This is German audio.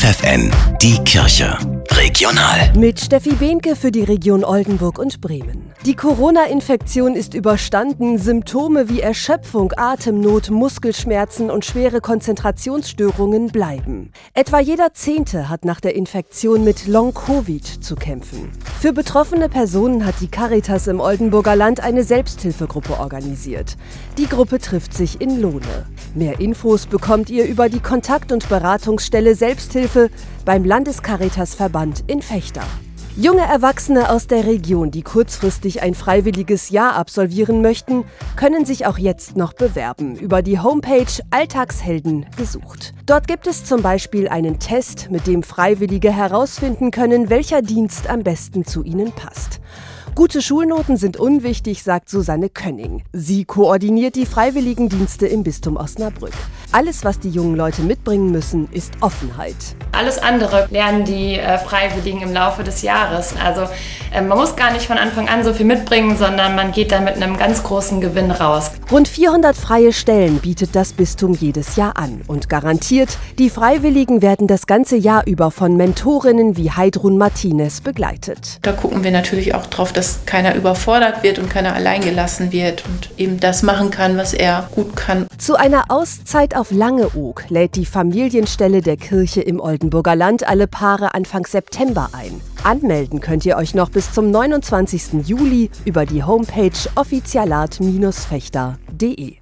FFN, die Kirche. Regional. Mit Steffi Behnke für die Region Oldenburg und Bremen. Die Corona-Infektion ist überstanden. Symptome wie Erschöpfung, Atemnot, Muskelschmerzen und schwere Konzentrationsstörungen bleiben. Etwa jeder Zehnte hat nach der Infektion mit Long-Covid zu kämpfen. Für betroffene Personen hat die Caritas im Oldenburger Land eine Selbsthilfegruppe organisiert. Die Gruppe trifft sich in Lohne. Mehr Infos bekommt ihr über die Kontakt- und Beratungsstelle Selbsthilfe beim Landescaritasverband in Fechter. Junge Erwachsene aus der Region, die kurzfristig ein freiwilliges Jahr absolvieren möchten, können sich auch jetzt noch bewerben über die Homepage Alltagshelden gesucht. Dort gibt es zum Beispiel einen Test, mit dem Freiwillige herausfinden können, welcher Dienst am besten zu ihnen passt. Gute Schulnoten sind unwichtig, sagt Susanne Könning. Sie koordiniert die Freiwilligendienste im Bistum Osnabrück. Alles, was die jungen Leute mitbringen müssen, ist Offenheit. Alles andere lernen die äh, Freiwilligen im Laufe des Jahres. Also man muss gar nicht von Anfang an so viel mitbringen, sondern man geht dann mit einem ganz großen Gewinn raus. Rund 400 freie Stellen bietet das Bistum jedes Jahr an und garantiert, die Freiwilligen werden das ganze Jahr über von Mentorinnen wie Heidrun Martinez begleitet. Da gucken wir natürlich auch drauf, dass keiner überfordert wird und keiner alleingelassen wird und eben das machen kann, was er gut kann. Zu einer Auszeit auf Langeoog lädt die Familienstelle der Kirche im Oldenburger Land alle Paare Anfang September ein. Anmelden könnt ihr euch noch bis zum 29. Juli über die Homepage offizialat-fechter.de.